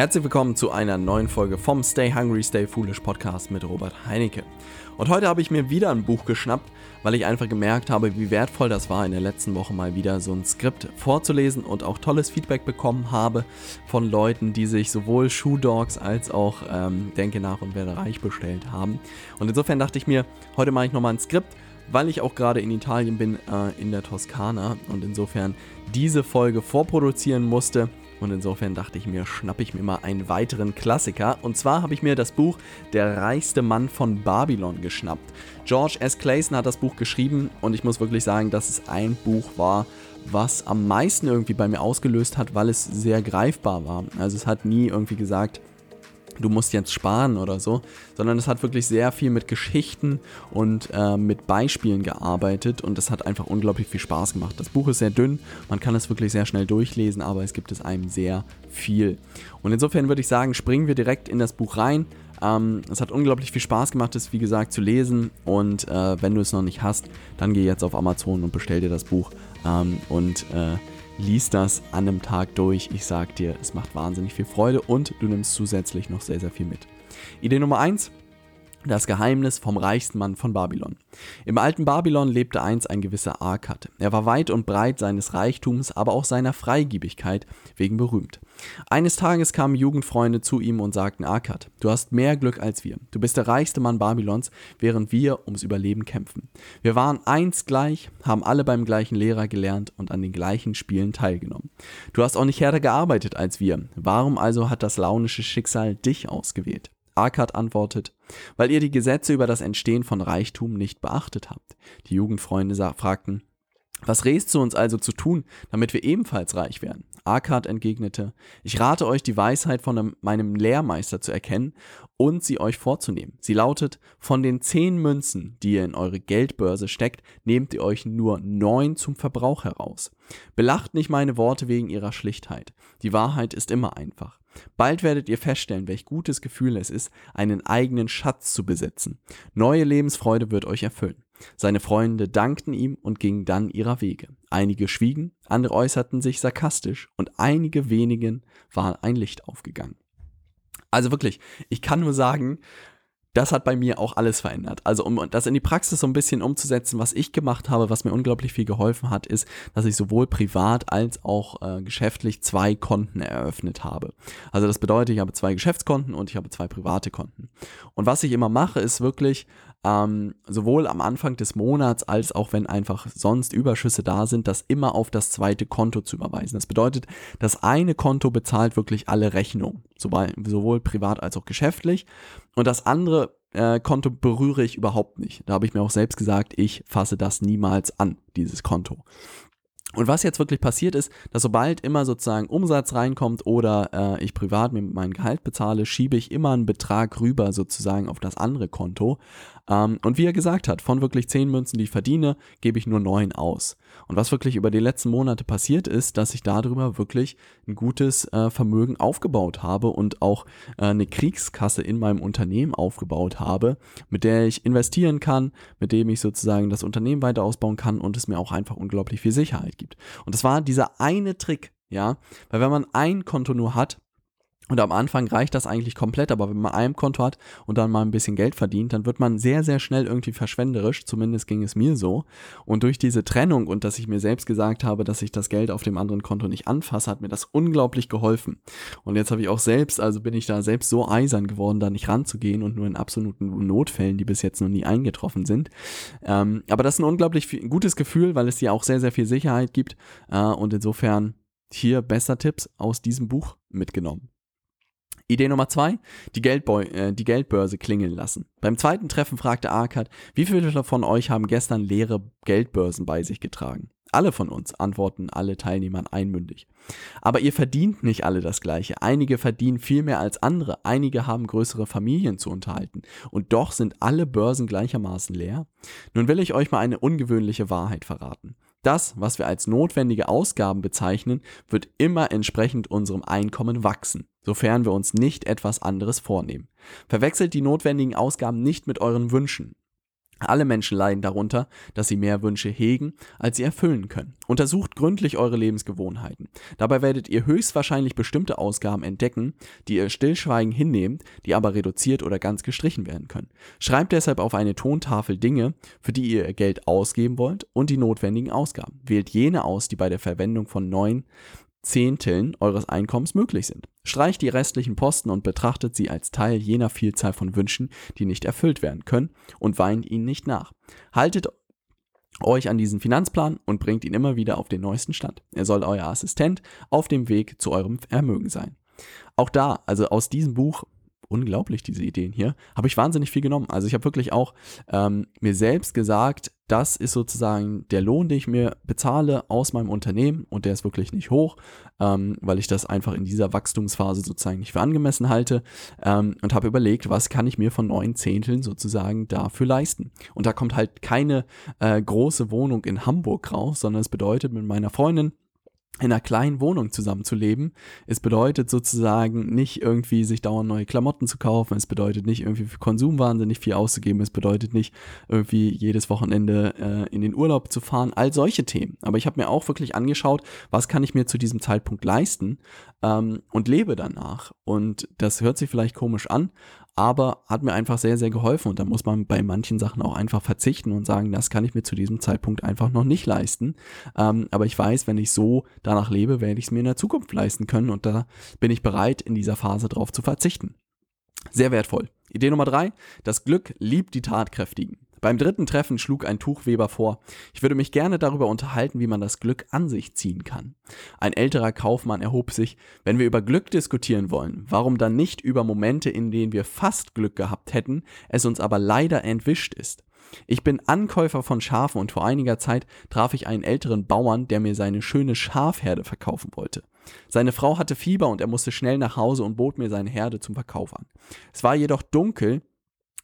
Herzlich willkommen zu einer neuen Folge vom Stay Hungry, Stay Foolish Podcast mit Robert Heinecke. Und heute habe ich mir wieder ein Buch geschnappt, weil ich einfach gemerkt habe, wie wertvoll das war, in der letzten Woche mal wieder so ein Skript vorzulesen und auch tolles Feedback bekommen habe von Leuten, die sich sowohl Shoe Dogs als auch ähm, Denke nach und werde reich bestellt haben. Und insofern dachte ich mir, heute mache ich nochmal ein Skript weil ich auch gerade in Italien bin, äh, in der Toskana und insofern diese Folge vorproduzieren musste und insofern dachte ich mir, schnappe ich mir mal einen weiteren Klassiker. Und zwar habe ich mir das Buch Der reichste Mann von Babylon geschnappt. George S. Clayson hat das Buch geschrieben und ich muss wirklich sagen, dass es ein Buch war, was am meisten irgendwie bei mir ausgelöst hat, weil es sehr greifbar war. Also es hat nie irgendwie gesagt, du musst jetzt sparen oder so, sondern es hat wirklich sehr viel mit Geschichten und äh, mit Beispielen gearbeitet und es hat einfach unglaublich viel Spaß gemacht. Das Buch ist sehr dünn, man kann es wirklich sehr schnell durchlesen, aber es gibt es einem sehr viel. Und insofern würde ich sagen, springen wir direkt in das Buch rein. Ähm, es hat unglaublich viel Spaß gemacht, es wie gesagt zu lesen und äh, wenn du es noch nicht hast, dann geh jetzt auf Amazon und bestell dir das Buch ähm, und äh, lies das an einem Tag durch. Ich sag dir, es macht wahnsinnig viel Freude und du nimmst zusätzlich noch sehr, sehr viel mit. Idee Nummer 1. Das Geheimnis vom reichsten Mann von Babylon. Im alten Babylon lebte einst ein gewisser Arkad. Er war weit und breit seines Reichtums, aber auch seiner Freigiebigkeit wegen berühmt. Eines Tages kamen Jugendfreunde zu ihm und sagten, Arkad, du hast mehr Glück als wir. Du bist der reichste Mann Babylons, während wir ums Überleben kämpfen. Wir waren einst gleich, haben alle beim gleichen Lehrer gelernt und an den gleichen Spielen teilgenommen. Du hast auch nicht härter gearbeitet als wir. Warum also hat das launische Schicksal dich ausgewählt? Arkad antwortet, weil ihr die Gesetze über das Entstehen von Reichtum nicht beachtet habt. Die Jugendfreunde fragten, was rätst du uns also zu tun, damit wir ebenfalls reich werden? Arkad entgegnete, ich rate euch, die Weisheit von meinem Lehrmeister zu erkennen und sie euch vorzunehmen. Sie lautet, von den zehn Münzen, die ihr in eure Geldbörse steckt, nehmt ihr euch nur neun zum Verbrauch heraus. Belacht nicht meine Worte wegen ihrer Schlichtheit. Die Wahrheit ist immer einfach. Bald werdet ihr feststellen, welch gutes Gefühl es ist, einen eigenen Schatz zu besitzen. Neue Lebensfreude wird euch erfüllen. Seine Freunde dankten ihm und gingen dann ihrer Wege. Einige schwiegen, andere äußerten sich sarkastisch und einige wenigen war ein Licht aufgegangen. Also wirklich, ich kann nur sagen, das hat bei mir auch alles verändert. Also um das in die Praxis so ein bisschen umzusetzen, was ich gemacht habe, was mir unglaublich viel geholfen hat, ist, dass ich sowohl privat als auch äh, geschäftlich zwei Konten eröffnet habe. Also das bedeutet, ich habe zwei Geschäftskonten und ich habe zwei private Konten. Und was ich immer mache, ist wirklich ähm, sowohl am Anfang des Monats als auch wenn einfach sonst Überschüsse da sind, das immer auf das zweite Konto zu überweisen. Das bedeutet, das eine Konto bezahlt wirklich alle Rechnungen, sowohl privat als auch geschäftlich. Und das andere äh, Konto berühre ich überhaupt nicht. Da habe ich mir auch selbst gesagt, ich fasse das niemals an, dieses Konto. Und was jetzt wirklich passiert ist, dass sobald immer sozusagen Umsatz reinkommt oder äh, ich privat mir mein Gehalt bezahle, schiebe ich immer einen Betrag rüber sozusagen auf das andere Konto. Ähm, und wie er gesagt hat, von wirklich zehn Münzen, die ich verdiene, gebe ich nur neun aus. Und was wirklich über die letzten Monate passiert ist, dass ich darüber wirklich ein gutes äh, Vermögen aufgebaut habe und auch äh, eine Kriegskasse in meinem Unternehmen aufgebaut habe, mit der ich investieren kann, mit dem ich sozusagen das Unternehmen weiter ausbauen kann und es mir auch einfach unglaublich viel Sicherheit gibt. Und das war dieser eine Trick, ja, weil wenn man ein Konto nur hat, und am Anfang reicht das eigentlich komplett, aber wenn man ein Konto hat und dann mal ein bisschen Geld verdient, dann wird man sehr, sehr schnell irgendwie verschwenderisch. Zumindest ging es mir so. Und durch diese Trennung und dass ich mir selbst gesagt habe, dass ich das Geld auf dem anderen Konto nicht anfasse, hat mir das unglaublich geholfen. Und jetzt habe ich auch selbst, also bin ich da selbst so eisern geworden, da nicht ranzugehen und nur in absoluten Notfällen, die bis jetzt noch nie eingetroffen sind. Ähm, aber das ist ein unglaublich gutes Gefühl, weil es dir auch sehr, sehr viel Sicherheit gibt. Äh, und insofern hier besser Tipps aus diesem Buch mitgenommen. Idee Nummer zwei, die, äh, die, Geldbörse klingeln lassen. Beim zweiten Treffen fragte Arkad, wie viele von euch haben gestern leere Geldbörsen bei sich getragen? Alle von uns, antworten alle Teilnehmer einmündig. Aber ihr verdient nicht alle das Gleiche. Einige verdienen viel mehr als andere. Einige haben größere Familien zu unterhalten. Und doch sind alle Börsen gleichermaßen leer. Nun will ich euch mal eine ungewöhnliche Wahrheit verraten. Das, was wir als notwendige Ausgaben bezeichnen, wird immer entsprechend unserem Einkommen wachsen, sofern wir uns nicht etwas anderes vornehmen. Verwechselt die notwendigen Ausgaben nicht mit euren Wünschen. Alle Menschen leiden darunter, dass sie mehr Wünsche hegen, als sie erfüllen können. Untersucht gründlich eure Lebensgewohnheiten. Dabei werdet ihr höchstwahrscheinlich bestimmte Ausgaben entdecken, die ihr stillschweigend hinnehmt, die aber reduziert oder ganz gestrichen werden können. Schreibt deshalb auf eine Tontafel Dinge, für die ihr Geld ausgeben wollt und die notwendigen Ausgaben. Wählt jene aus, die bei der Verwendung von neuen Zehnteln eures Einkommens möglich sind. Streicht die restlichen Posten und betrachtet sie als Teil jener Vielzahl von Wünschen, die nicht erfüllt werden können und weint ihnen nicht nach. Haltet euch an diesen Finanzplan und bringt ihn immer wieder auf den neuesten Stand. Er soll euer Assistent auf dem Weg zu eurem Vermögen sein. Auch da, also aus diesem Buch unglaublich, diese Ideen hier. Habe ich wahnsinnig viel genommen. Also ich habe wirklich auch ähm, mir selbst gesagt, das ist sozusagen der Lohn, den ich mir bezahle aus meinem Unternehmen und der ist wirklich nicht hoch, ähm, weil ich das einfach in dieser Wachstumsphase sozusagen nicht für angemessen halte ähm, und habe überlegt, was kann ich mir von neun Zehnteln sozusagen dafür leisten. Und da kommt halt keine äh, große Wohnung in Hamburg raus, sondern es bedeutet mit meiner Freundin in einer kleinen Wohnung zusammenzuleben. Es bedeutet sozusagen nicht irgendwie sich dauernd neue Klamotten zu kaufen. Es bedeutet nicht irgendwie für Konsum wahnsinnig viel auszugeben. Es bedeutet nicht irgendwie jedes Wochenende äh, in den Urlaub zu fahren. All solche Themen. Aber ich habe mir auch wirklich angeschaut, was kann ich mir zu diesem Zeitpunkt leisten ähm, und lebe danach. Und das hört sich vielleicht komisch an, aber hat mir einfach sehr, sehr geholfen. Und da muss man bei manchen Sachen auch einfach verzichten und sagen, das kann ich mir zu diesem Zeitpunkt einfach noch nicht leisten. Ähm, aber ich weiß, wenn ich so danach lebe, werde ich es mir in der Zukunft leisten können. Und da bin ich bereit, in dieser Phase drauf zu verzichten. Sehr wertvoll. Idee Nummer drei, das Glück liebt die Tatkräftigen. Beim dritten Treffen schlug ein Tuchweber vor, ich würde mich gerne darüber unterhalten, wie man das Glück an sich ziehen kann. Ein älterer Kaufmann erhob sich, wenn wir über Glück diskutieren wollen, warum dann nicht über Momente, in denen wir fast Glück gehabt hätten, es uns aber leider entwischt ist. Ich bin Ankäufer von Schafen und vor einiger Zeit traf ich einen älteren Bauern, der mir seine schöne Schafherde verkaufen wollte. Seine Frau hatte Fieber und er musste schnell nach Hause und bot mir seine Herde zum Verkauf an. Es war jedoch dunkel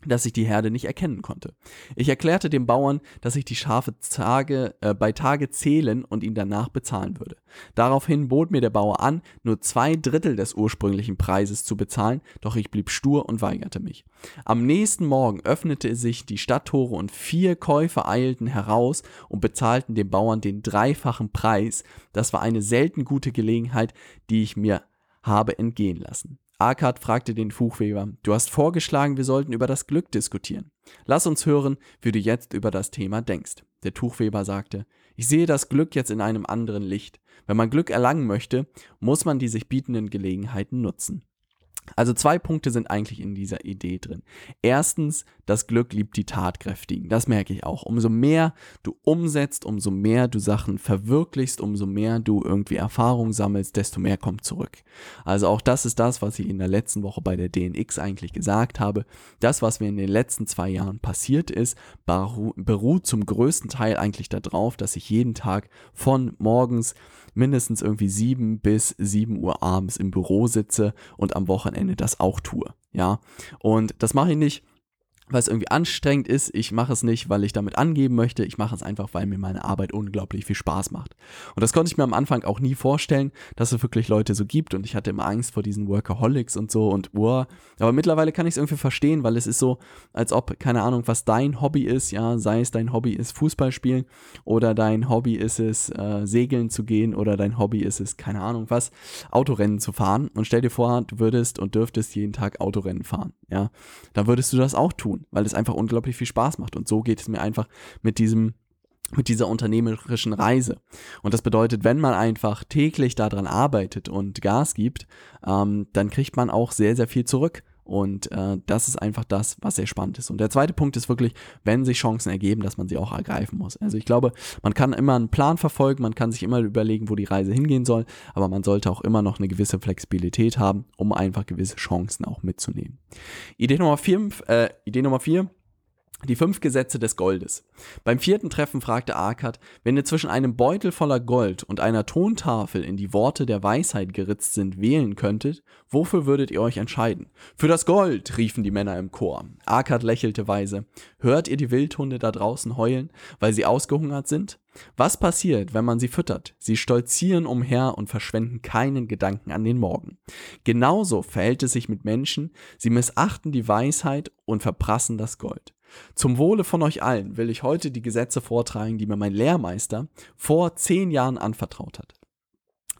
dass ich die Herde nicht erkennen konnte. Ich erklärte dem Bauern, dass ich die Schafe Tage, äh, bei Tage zählen und ihn danach bezahlen würde. Daraufhin bot mir der Bauer an, nur zwei Drittel des ursprünglichen Preises zu bezahlen, doch ich blieb stur und weigerte mich. Am nächsten Morgen öffnete sich die Stadttore und vier Käufer eilten heraus und bezahlten dem Bauern den dreifachen Preis. Das war eine selten gute Gelegenheit, die ich mir habe entgehen lassen. Arkad fragte den Fuchweber, du hast vorgeschlagen, wir sollten über das Glück diskutieren. Lass uns hören, wie du jetzt über das Thema denkst. Der Tuchweber sagte, ich sehe das Glück jetzt in einem anderen Licht. Wenn man Glück erlangen möchte, muss man die sich bietenden Gelegenheiten nutzen. Also zwei Punkte sind eigentlich in dieser Idee drin. Erstens, das Glück liebt die Tatkräftigen. Das merke ich auch. Umso mehr du umsetzt, umso mehr du Sachen verwirklichst, umso mehr du irgendwie Erfahrung sammelst, desto mehr kommt zurück. Also auch das ist das, was ich in der letzten Woche bei der DNX eigentlich gesagt habe. Das, was mir in den letzten zwei Jahren passiert ist, beruht zum größten Teil eigentlich darauf, dass ich jeden Tag von morgens mindestens irgendwie sieben bis sieben Uhr abends im Büro sitze und am Wochenende das auch tue. Ja, und das mache ich nicht weil es irgendwie anstrengend ist. Ich mache es nicht, weil ich damit angeben möchte. Ich mache es einfach, weil mir meine Arbeit unglaublich viel Spaß macht. Und das konnte ich mir am Anfang auch nie vorstellen, dass es wirklich Leute so gibt. Und ich hatte immer Angst vor diesen Workaholics und so und boah. Aber mittlerweile kann ich es irgendwie verstehen, weil es ist so, als ob, keine Ahnung, was dein Hobby ist, ja, sei es dein Hobby ist Fußball spielen oder dein Hobby ist es, äh, segeln zu gehen oder dein Hobby ist es, keine Ahnung was, Autorennen zu fahren. Und stell dir vor, du würdest und dürftest jeden Tag Autorennen fahren, ja. Dann würdest du das auch tun tun, weil es einfach unglaublich viel Spaß macht. Und so geht es mir einfach mit diesem mit dieser unternehmerischen Reise. Und das bedeutet, wenn man einfach täglich daran arbeitet und Gas gibt, ähm, dann kriegt man auch sehr, sehr viel zurück. Und äh, das ist einfach das, was sehr spannend ist. Und der zweite Punkt ist wirklich, wenn sich Chancen ergeben, dass man sie auch ergreifen muss. Also ich glaube, man kann immer einen Plan verfolgen, man kann sich immer überlegen, wo die Reise hingehen soll, aber man sollte auch immer noch eine gewisse Flexibilität haben, um einfach gewisse Chancen auch mitzunehmen. Idee Nummer vier, äh, Idee Nummer vier die fünf Gesetze des Goldes. Beim vierten Treffen fragte Arkad, wenn ihr zwischen einem Beutel voller Gold und einer Tontafel, in die Worte der Weisheit geritzt sind, wählen könntet, wofür würdet ihr euch entscheiden? Für das Gold, riefen die Männer im Chor. Arkad lächelte weise. Hört ihr die Wildhunde da draußen heulen, weil sie ausgehungert sind? Was passiert, wenn man sie füttert? Sie stolzieren umher und verschwenden keinen Gedanken an den Morgen. Genauso verhält es sich mit Menschen, sie missachten die Weisheit und verprassen das Gold. Zum Wohle von euch allen will ich heute die Gesetze vortragen, die mir mein Lehrmeister vor zehn Jahren anvertraut hat.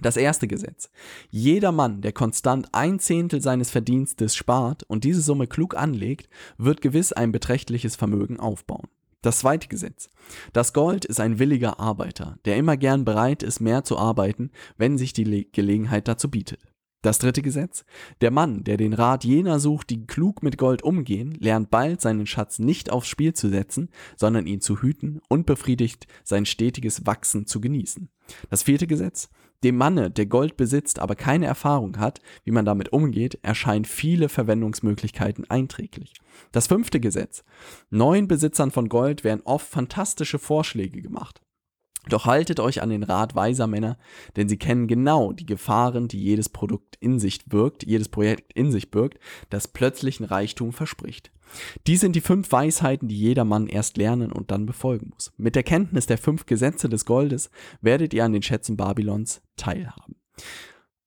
Das erste Gesetz. Jeder Mann, der konstant ein Zehntel seines Verdienstes spart und diese Summe klug anlegt, wird gewiss ein beträchtliches Vermögen aufbauen. Das zweite Gesetz. Das Gold ist ein williger Arbeiter, der immer gern bereit ist, mehr zu arbeiten, wenn sich die Le Gelegenheit dazu bietet. Das dritte Gesetz. Der Mann, der den Rat jener sucht, die klug mit Gold umgehen, lernt bald seinen Schatz nicht aufs Spiel zu setzen, sondern ihn zu hüten und befriedigt sein stetiges Wachsen zu genießen. Das vierte Gesetz. Dem Manne, der Gold besitzt, aber keine Erfahrung hat, wie man damit umgeht, erscheinen viele Verwendungsmöglichkeiten einträglich. Das fünfte Gesetz. Neuen Besitzern von Gold werden oft fantastische Vorschläge gemacht. Doch haltet euch an den Rat weiser Männer, denn sie kennen genau die Gefahren, die jedes Produkt in sich birgt, jedes Projekt in sich birgt, das plötzlichen Reichtum verspricht. Dies sind die fünf Weisheiten, die jeder Mann erst lernen und dann befolgen muss. Mit der Kenntnis der fünf Gesetze des Goldes werdet ihr an den Schätzen Babylons teilhaben.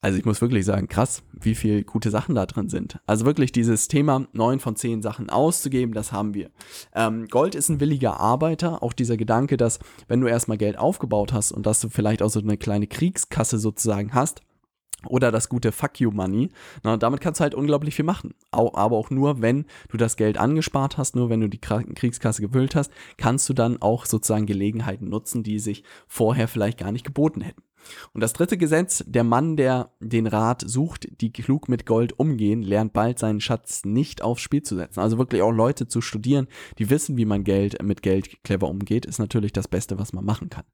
Also ich muss wirklich sagen, krass, wie viel gute Sachen da drin sind. Also wirklich dieses Thema, neun von zehn Sachen auszugeben, das haben wir. Ähm, Gold ist ein williger Arbeiter. Auch dieser Gedanke, dass wenn du erstmal Geld aufgebaut hast und dass du vielleicht auch so eine kleine Kriegskasse sozusagen hast, oder das gute Fuck You Money. Na, damit kannst du halt unglaublich viel machen. aber auch nur, wenn du das Geld angespart hast, nur wenn du die Kriegskasse gefüllt hast, kannst du dann auch sozusagen Gelegenheiten nutzen, die sich vorher vielleicht gar nicht geboten hätten. Und das dritte Gesetz, der Mann, der den Rat sucht, die klug mit Gold umgehen, lernt bald seinen Schatz nicht aufs Spiel zu setzen. Also wirklich auch Leute zu studieren, die wissen, wie man Geld mit Geld clever umgeht, ist natürlich das Beste, was man machen kann.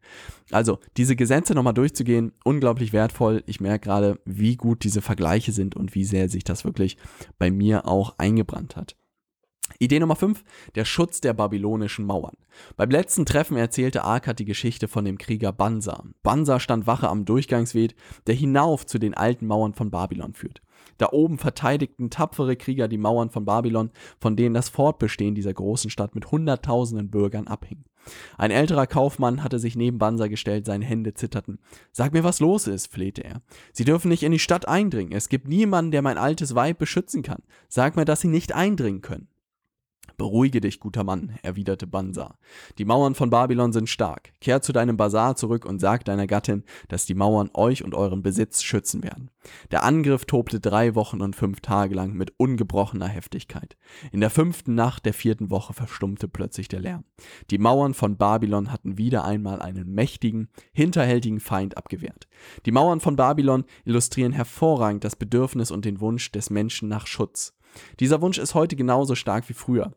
Also diese Gesetze nochmal durchzugehen, unglaublich wertvoll. Ich merke gerade, wie gut diese Vergleiche sind und wie sehr sich das wirklich bei mir auch eingebrannt hat. Idee Nummer 5, der Schutz der babylonischen Mauern. Beim letzten Treffen erzählte Arkad die Geschichte von dem Krieger Bansa. Bansa stand Wache am Durchgangsweg, der hinauf zu den alten Mauern von Babylon führt. Da oben verteidigten tapfere Krieger die Mauern von Babylon, von denen das Fortbestehen dieser großen Stadt mit hunderttausenden Bürgern abhing. Ein älterer Kaufmann hatte sich neben Bansa gestellt, seine Hände zitterten. Sag mir, was los ist, flehte er. Sie dürfen nicht in die Stadt eindringen. Es gibt niemanden, der mein altes Weib beschützen kann. Sag mir, dass sie nicht eindringen können. Beruhige dich, guter Mann, erwiderte Bansa. Die Mauern von Babylon sind stark. Kehr zu deinem Bazar zurück und sag deiner Gattin, dass die Mauern euch und euren Besitz schützen werden. Der Angriff tobte drei Wochen und fünf Tage lang mit ungebrochener Heftigkeit. In der fünften Nacht der vierten Woche verstummte plötzlich der Lärm. Die Mauern von Babylon hatten wieder einmal einen mächtigen, hinterhältigen Feind abgewehrt. Die Mauern von Babylon illustrieren hervorragend das Bedürfnis und den Wunsch des Menschen nach Schutz. Dieser Wunsch ist heute genauso stark wie früher.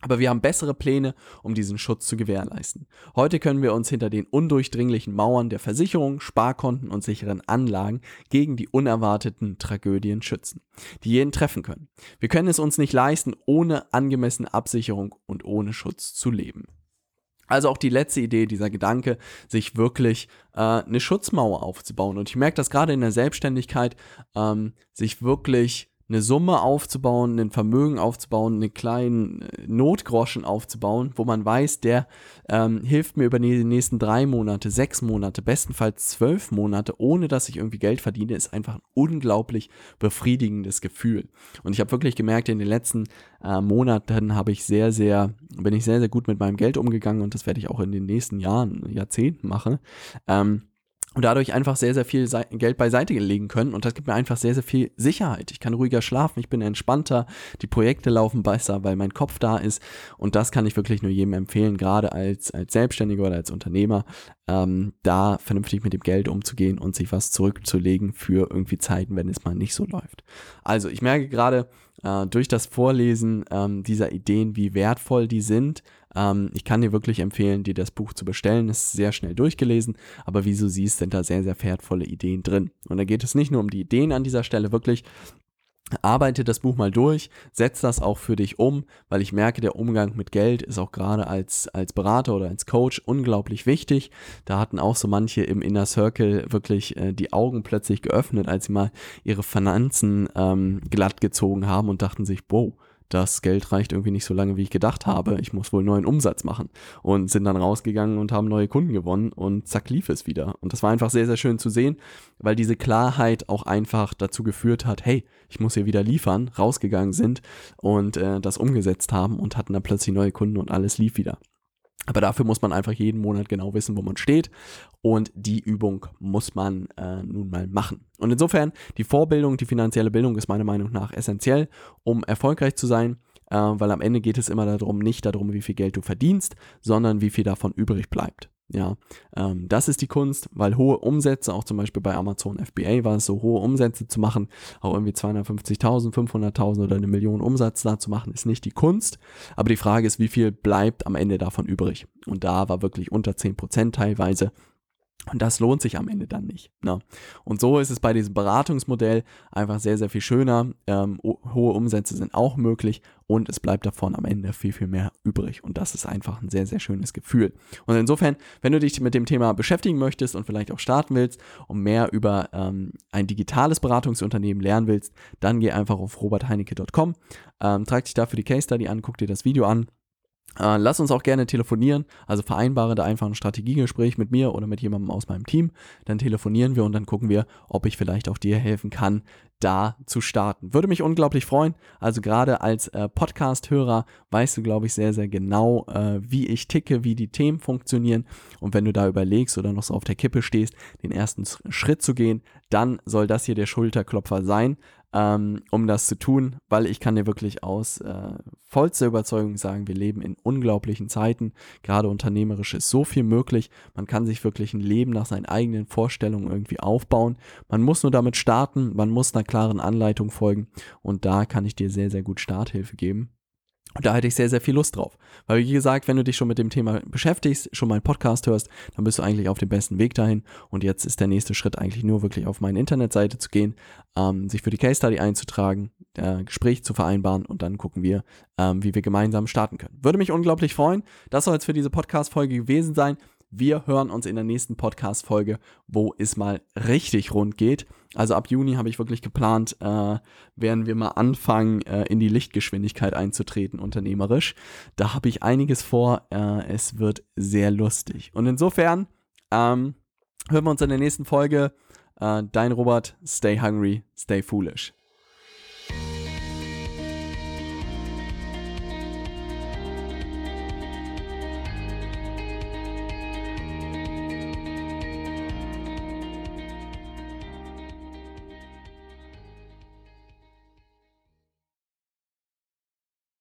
Aber wir haben bessere Pläne, um diesen Schutz zu gewährleisten. Heute können wir uns hinter den undurchdringlichen Mauern der Versicherung, Sparkonten und sicheren Anlagen gegen die unerwarteten Tragödien schützen, die jeden treffen können. Wir können es uns nicht leisten, ohne angemessene Absicherung und ohne Schutz zu leben. Also auch die letzte Idee, dieser Gedanke, sich wirklich äh, eine Schutzmauer aufzubauen. Und ich merke das gerade in der Selbstständigkeit, ähm, sich wirklich eine Summe aufzubauen, ein Vermögen aufzubauen, einen kleinen äh, Notgroschen aufzubauen, wo man weiß, der ähm, hilft mir über die nächsten drei Monate, sechs Monate, bestenfalls zwölf Monate, ohne dass ich irgendwie Geld verdiene, ist einfach ein unglaublich befriedigendes Gefühl. Und ich habe wirklich gemerkt, in den letzten äh, Monaten habe ich sehr, sehr, bin ich sehr, sehr gut mit meinem Geld umgegangen und das werde ich auch in den nächsten Jahren, Jahrzehnten machen. Ähm, und dadurch einfach sehr, sehr viel Geld beiseite legen können. Und das gibt mir einfach sehr, sehr viel Sicherheit. Ich kann ruhiger schlafen, ich bin entspannter, die Projekte laufen besser, weil mein Kopf da ist. Und das kann ich wirklich nur jedem empfehlen, gerade als, als Selbstständiger oder als Unternehmer, ähm, da vernünftig mit dem Geld umzugehen und sich was zurückzulegen für irgendwie Zeiten, wenn es mal nicht so läuft. Also ich merke gerade äh, durch das Vorlesen ähm, dieser Ideen, wie wertvoll die sind, ähm, ich kann dir wirklich empfehlen, dir das Buch zu bestellen. Es ist sehr schnell durchgelesen, aber wie du siehst, sind da sehr, sehr wertvolle Ideen drin. Und da geht es nicht nur um die Ideen an dieser Stelle, wirklich Arbeite das Buch mal durch, setz das auch für dich um, weil ich merke, der Umgang mit Geld ist auch gerade als, als Berater oder als Coach unglaublich wichtig. Da hatten auch so manche im Inner Circle wirklich äh, die Augen plötzlich geöffnet, als sie mal ihre Finanzen ähm, glatt gezogen haben und dachten sich, wow, das Geld reicht irgendwie nicht so lange, wie ich gedacht habe. Ich muss wohl neuen Umsatz machen. Und sind dann rausgegangen und haben neue Kunden gewonnen und zack lief es wieder. Und das war einfach sehr, sehr schön zu sehen, weil diese Klarheit auch einfach dazu geführt hat, hey, ich muss hier wieder liefern, rausgegangen sind und äh, das umgesetzt haben und hatten dann plötzlich neue Kunden und alles lief wieder. Aber dafür muss man einfach jeden Monat genau wissen, wo man steht. Und die Übung muss man äh, nun mal machen. Und insofern, die Vorbildung, die finanzielle Bildung ist meiner Meinung nach essentiell, um erfolgreich zu sein. Äh, weil am Ende geht es immer darum, nicht darum, wie viel Geld du verdienst, sondern wie viel davon übrig bleibt. Ja, ähm, das ist die Kunst, weil hohe Umsätze, auch zum Beispiel bei Amazon FBA war es so, hohe Umsätze zu machen, auch irgendwie 250.000, 500.000 oder eine Million Umsatz da zu machen, ist nicht die Kunst. Aber die Frage ist, wie viel bleibt am Ende davon übrig? Und da war wirklich unter 10% teilweise und das lohnt sich am Ende dann nicht. Ne? Und so ist es bei diesem Beratungsmodell einfach sehr, sehr viel schöner. Ähm, hohe Umsätze sind auch möglich und es bleibt davon am Ende viel, viel mehr übrig. Und das ist einfach ein sehr, sehr schönes Gefühl. Und insofern, wenn du dich mit dem Thema beschäftigen möchtest und vielleicht auch starten willst und mehr über ähm, ein digitales Beratungsunternehmen lernen willst, dann geh einfach auf robertheinecke.com, ähm, trag dich dafür die Case Study an, guck dir das Video an äh, lass uns auch gerne telefonieren, also vereinbare da einfach ein Strategiegespräch mit mir oder mit jemandem aus meinem Team. Dann telefonieren wir und dann gucken wir, ob ich vielleicht auch dir helfen kann, da zu starten. Würde mich unglaublich freuen. Also gerade als äh, Podcast-Hörer weißt du, glaube ich, sehr, sehr genau, äh, wie ich ticke, wie die Themen funktionieren. Und wenn du da überlegst oder noch so auf der Kippe stehst, den ersten Schritt zu gehen, dann soll das hier der Schulterklopfer sein ähm, um das zu tun, weil ich kann dir wirklich aus äh, vollster Überzeugung sagen, wir leben in unglaublichen Zeiten. Gerade unternehmerisch ist so viel möglich. Man kann sich wirklich ein Leben nach seinen eigenen Vorstellungen irgendwie aufbauen. Man muss nur damit starten, man muss einer klaren Anleitung folgen und da kann ich dir sehr, sehr gut Starthilfe geben. Und da hätte ich sehr, sehr viel Lust drauf. Weil, wie gesagt, wenn du dich schon mit dem Thema beschäftigst, schon meinen Podcast hörst, dann bist du eigentlich auf dem besten Weg dahin. Und jetzt ist der nächste Schritt eigentlich nur wirklich auf meine Internetseite zu gehen, ähm, sich für die Case Study einzutragen, äh, Gespräch zu vereinbaren und dann gucken wir, ähm, wie wir gemeinsam starten können. Würde mich unglaublich freuen. Das soll es für diese Podcast-Folge gewesen sein. Wir hören uns in der nächsten Podcast-Folge, wo es mal richtig rund geht. Also ab Juni habe ich wirklich geplant, äh, werden wir mal anfangen, äh, in die Lichtgeschwindigkeit einzutreten, unternehmerisch. Da habe ich einiges vor. Äh, es wird sehr lustig. Und insofern ähm, hören wir uns in der nächsten Folge. Äh, dein Robert, stay hungry, stay foolish.